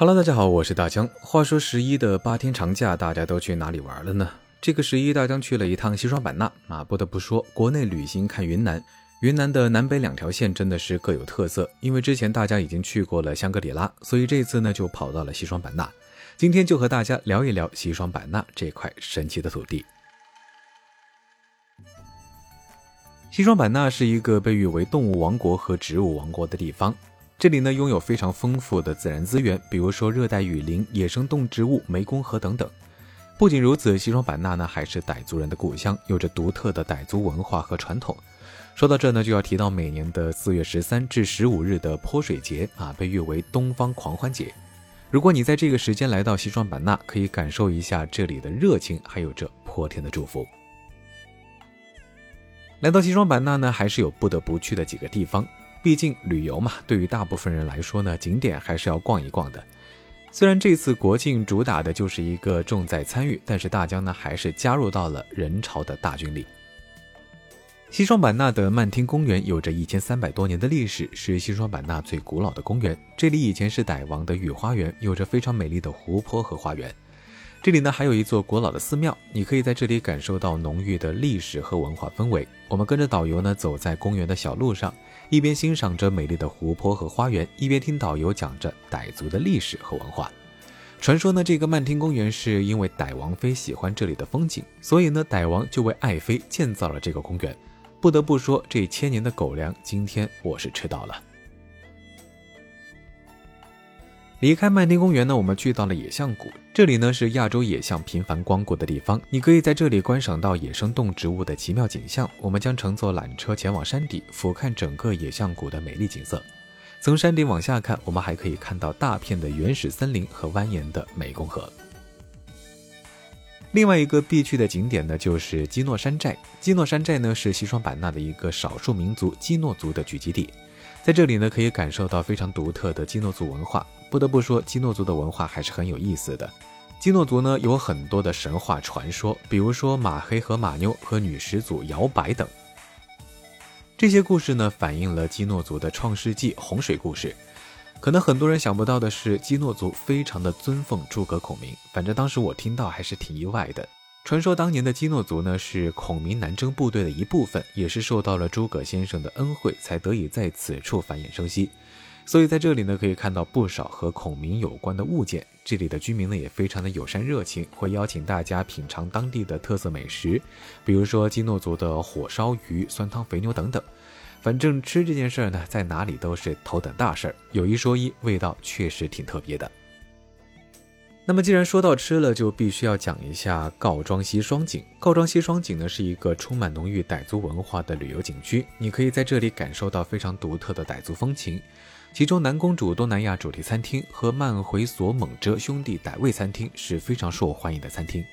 Hello，大家好，我是大江。话说十一的八天长假，大家都去哪里玩了呢？这个十一，大江去了一趟西双版纳啊。不得不说，国内旅行看云南，云南的南北两条线真的是各有特色。因为之前大家已经去过了香格里拉，所以这次呢就跑到了西双版纳。今天就和大家聊一聊西双版纳这块神奇的土地。西双版纳是一个被誉为动物王国和植物王国的地方。这里呢拥有非常丰富的自然资源，比如说热带雨林、野生动植物、湄公河等等。不仅如此，西双版纳呢还是傣族人的故乡，有着独特的傣族文化和传统。说到这呢，就要提到每年的四月十三至十五日的泼水节啊，被誉为东方狂欢节。如果你在这个时间来到西双版纳，可以感受一下这里的热情，还有这泼天的祝福。来到西双版纳呢，还是有不得不去的几个地方。毕竟旅游嘛，对于大部分人来说呢，景点还是要逛一逛的。虽然这次国庆主打的就是一个重在参与，但是大江呢还是加入到了人潮的大军里。西双版纳的曼听公园有着一千三百多年的历史，是西双版纳最古老的公园。这里以前是傣王的御花园，有着非常美丽的湖泊和花园。这里呢还有一座古老的寺庙，你可以在这里感受到浓郁的历史和文化氛围。我们跟着导游呢走在公园的小路上，一边欣赏着美丽的湖泊和花园，一边听导游讲着傣族的历史和文化。传说呢，这个曼听公园是因为傣王妃喜欢这里的风景，所以呢，傣王就为爱妃建造了这个公园。不得不说，这千年的狗粮，今天我是吃到了。离开曼丁公园呢，我们去到了野象谷。这里呢是亚洲野象频繁光顾的地方，你可以在这里观赏到野生动植物的奇妙景象。我们将乘坐缆车前往山底，俯瞰整个野象谷的美丽景色。从山顶往下看，我们还可以看到大片的原始森林和蜿蜒的湄公河。另外一个必去的景点呢，就是基诺山寨。基诺山寨呢是西双版纳的一个少数民族基诺族的聚集地，在这里呢可以感受到非常独特的基诺族文化。不得不说，基诺族的文化还是很有意思的。基诺族呢有很多的神话传说，比如说马黑和马妞和女始祖摇摆等。这些故事呢反映了基诺族的创世纪洪水故事。可能很多人想不到的是，基诺族非常的尊奉诸葛孔明。反正当时我听到还是挺意外的。传说当年的基诺族呢是孔明南征部队的一部分，也是受到了诸葛先生的恩惠，才得以在此处繁衍生息。所以在这里呢，可以看到不少和孔明有关的物件。这里的居民呢也非常的友善热情，会邀请大家品尝当地的特色美食，比如说基诺族的火烧鱼、酸汤肥牛等等。反正吃这件事儿呢，在哪里都是头等大事儿。有一说一，味道确实挺特别的。那么既然说到吃了，就必须要讲一下告庄西双景。告庄西双景呢是一个充满浓郁傣族文化的旅游景区，你可以在这里感受到非常独特的傣族风情。其中，南公主东南亚主题餐厅和曼回索蒙哲兄弟傣味餐厅是非常受欢迎的餐厅。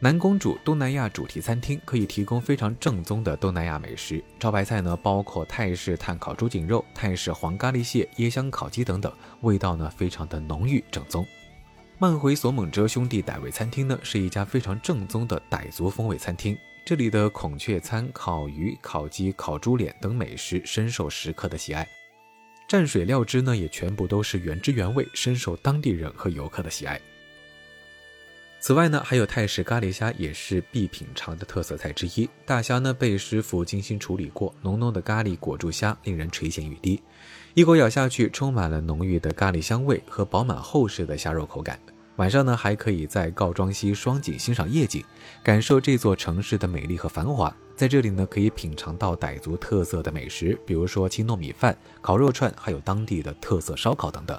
南公主东南亚主题餐厅可以提供非常正宗的东南亚美食，招牌菜呢包括泰式炭烤猪颈肉、泰式黄咖喱蟹、椰香烤鸡等等，味道呢非常的浓郁正宗。曼回索蒙哲兄弟傣味餐厅呢是一家非常正宗的傣族风味餐厅，这里的孔雀餐、烤鱼、烤鸡、烤猪脸等美食深受食客的喜爱。蘸水料汁呢，也全部都是原汁原味，深受当地人和游客的喜爱。此外呢，还有泰式咖喱虾，也是必品尝的特色菜之一。大虾呢被师傅精心处理过，浓浓的咖喱裹住虾，令人垂涎欲滴。一口咬下去，充满了浓郁的咖喱香味和饱满厚实的虾肉口感。晚上呢，还可以在告庄西双景欣赏夜景，感受这座城市的美丽和繁华。在这里呢，可以品尝到傣族特色的美食，比如说青糯米饭、烤肉串，还有当地的特色烧烤等等。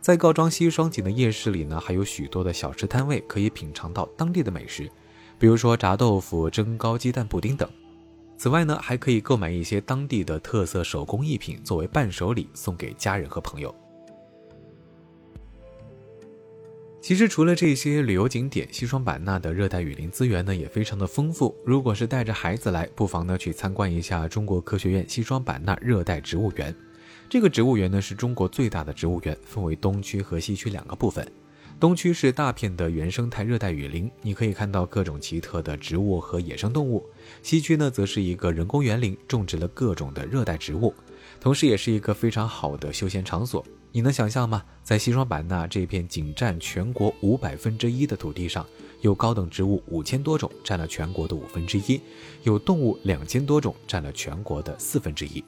在告庄西双景的夜市里呢，还有许多的小吃摊位，可以品尝到当地的美食，比如说炸豆腐、蒸糕、鸡蛋布丁等。此外呢，还可以购买一些当地的特色手工艺品，作为伴手礼送给家人和朋友。其实除了这些旅游景点，西双版纳的热带雨林资源呢也非常的丰富。如果是带着孩子来，不妨呢去参观一下中国科学院西双版纳热带植物园。这个植物园呢是中国最大的植物园，分为东区和西区两个部分。东区是大片的原生态热带雨林，你可以看到各种奇特的植物和野生动物。西区呢则是一个人工园林，种植了各种的热带植物，同时也是一个非常好的休闲场所。你能想象吗？在西双版纳这片仅占全国五百分之一的土地上，有高等植物五千多种，占了全国的五分之一；有动物两千多种，占了全国的四分之一。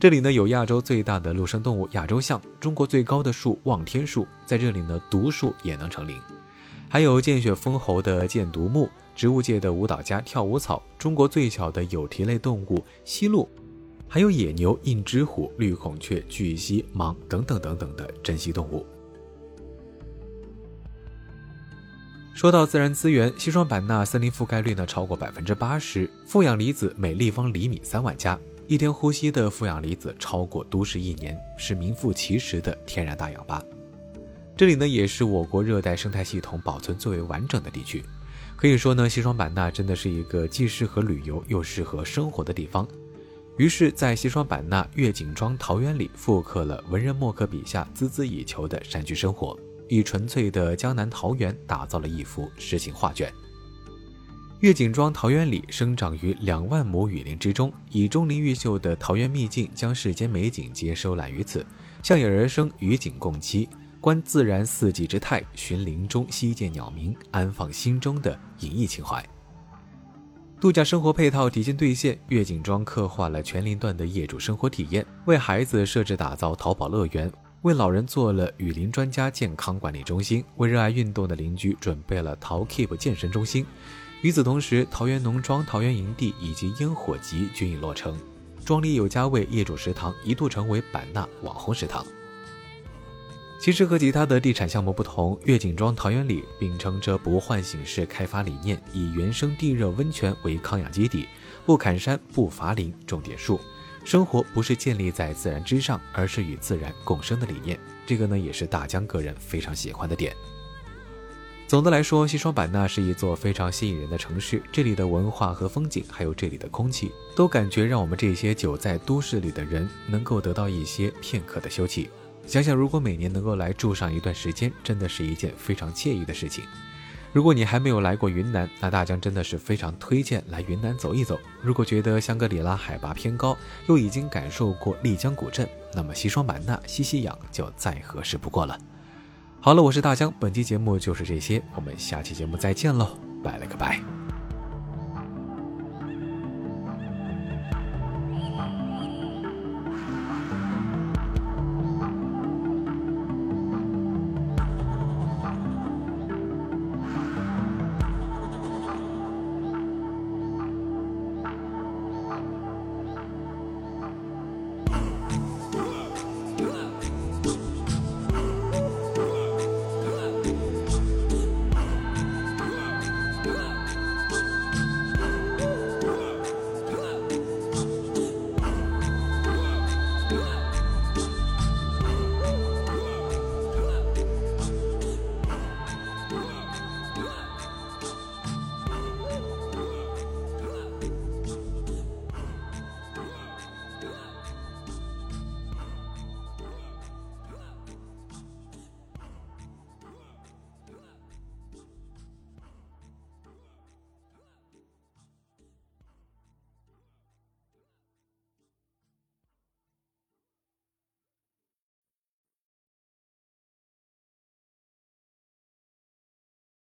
这里呢有亚洲最大的陆生动物亚洲象，中国最高的树望天树，在这里呢独树也能成林。还有见血封喉的箭毒木，植物界的舞蹈家跳舞草，中国最小的有蹄类动物犀鹿。还有野牛、印支虎、绿孔雀、巨蜥、蟒等等等等的珍稀动物。说到自然资源，西双版纳森林覆盖率呢超过百分之八十，负氧离子每立方厘米三万加，一天呼吸的负氧离子超过都市一年，是名副其实的天然大氧吧。这里呢也是我国热带生态系统保存最为完整的地区，可以说呢，西双版纳真的是一个既适合旅游又适合生活的地方。于是，在西双版纳月景庄桃源里，复刻了文人墨客笔下孜孜以求的山居生活，以纯粹的江南桃源打造了一幅诗情画卷。月景庄桃源里生长于两万亩雨林之中，以钟灵毓秀的桃源秘境，将世间美景皆收揽于此，向野而生，与景共栖，观自然四季之态，寻林中溪涧鸟鸣，安放心中的隐逸情怀。度假生活配套提前兑现，月景庄刻画了全林段的业主生活体验，为孩子设置打造淘宝乐园，为老人做了雨林专家健康管理中心，为热爱运动的邻居准备了淘 Keep 健身中心。与此同时，桃园农庄、桃园营地以及烟火集均已落成，庄里有家为业主食堂一度成为版纳网红食堂。其实和其他的地产项目不同，月景庄桃源里秉承着不唤醒式开发理念，以原生地热温泉为抗氧基地，不砍山不伐林，种点树，生活不是建立在自然之上，而是与自然共生的理念。这个呢，也是大江个人非常喜欢的点。总的来说，西双版纳是一座非常吸引人的城市，这里的文化和风景，还有这里的空气，都感觉让我们这些久在都市里的人能够得到一些片刻的休憩。想想，如果每年能够来住上一段时间，真的是一件非常惬意的事情。如果你还没有来过云南，那大江真的是非常推荐来云南走一走。如果觉得香格里拉海拔偏高，又已经感受过丽江古镇，那么西双版纳吸吸氧就再合适不过了。好了，我是大江，本期节目就是这些，我们下期节目再见喽，拜了个拜。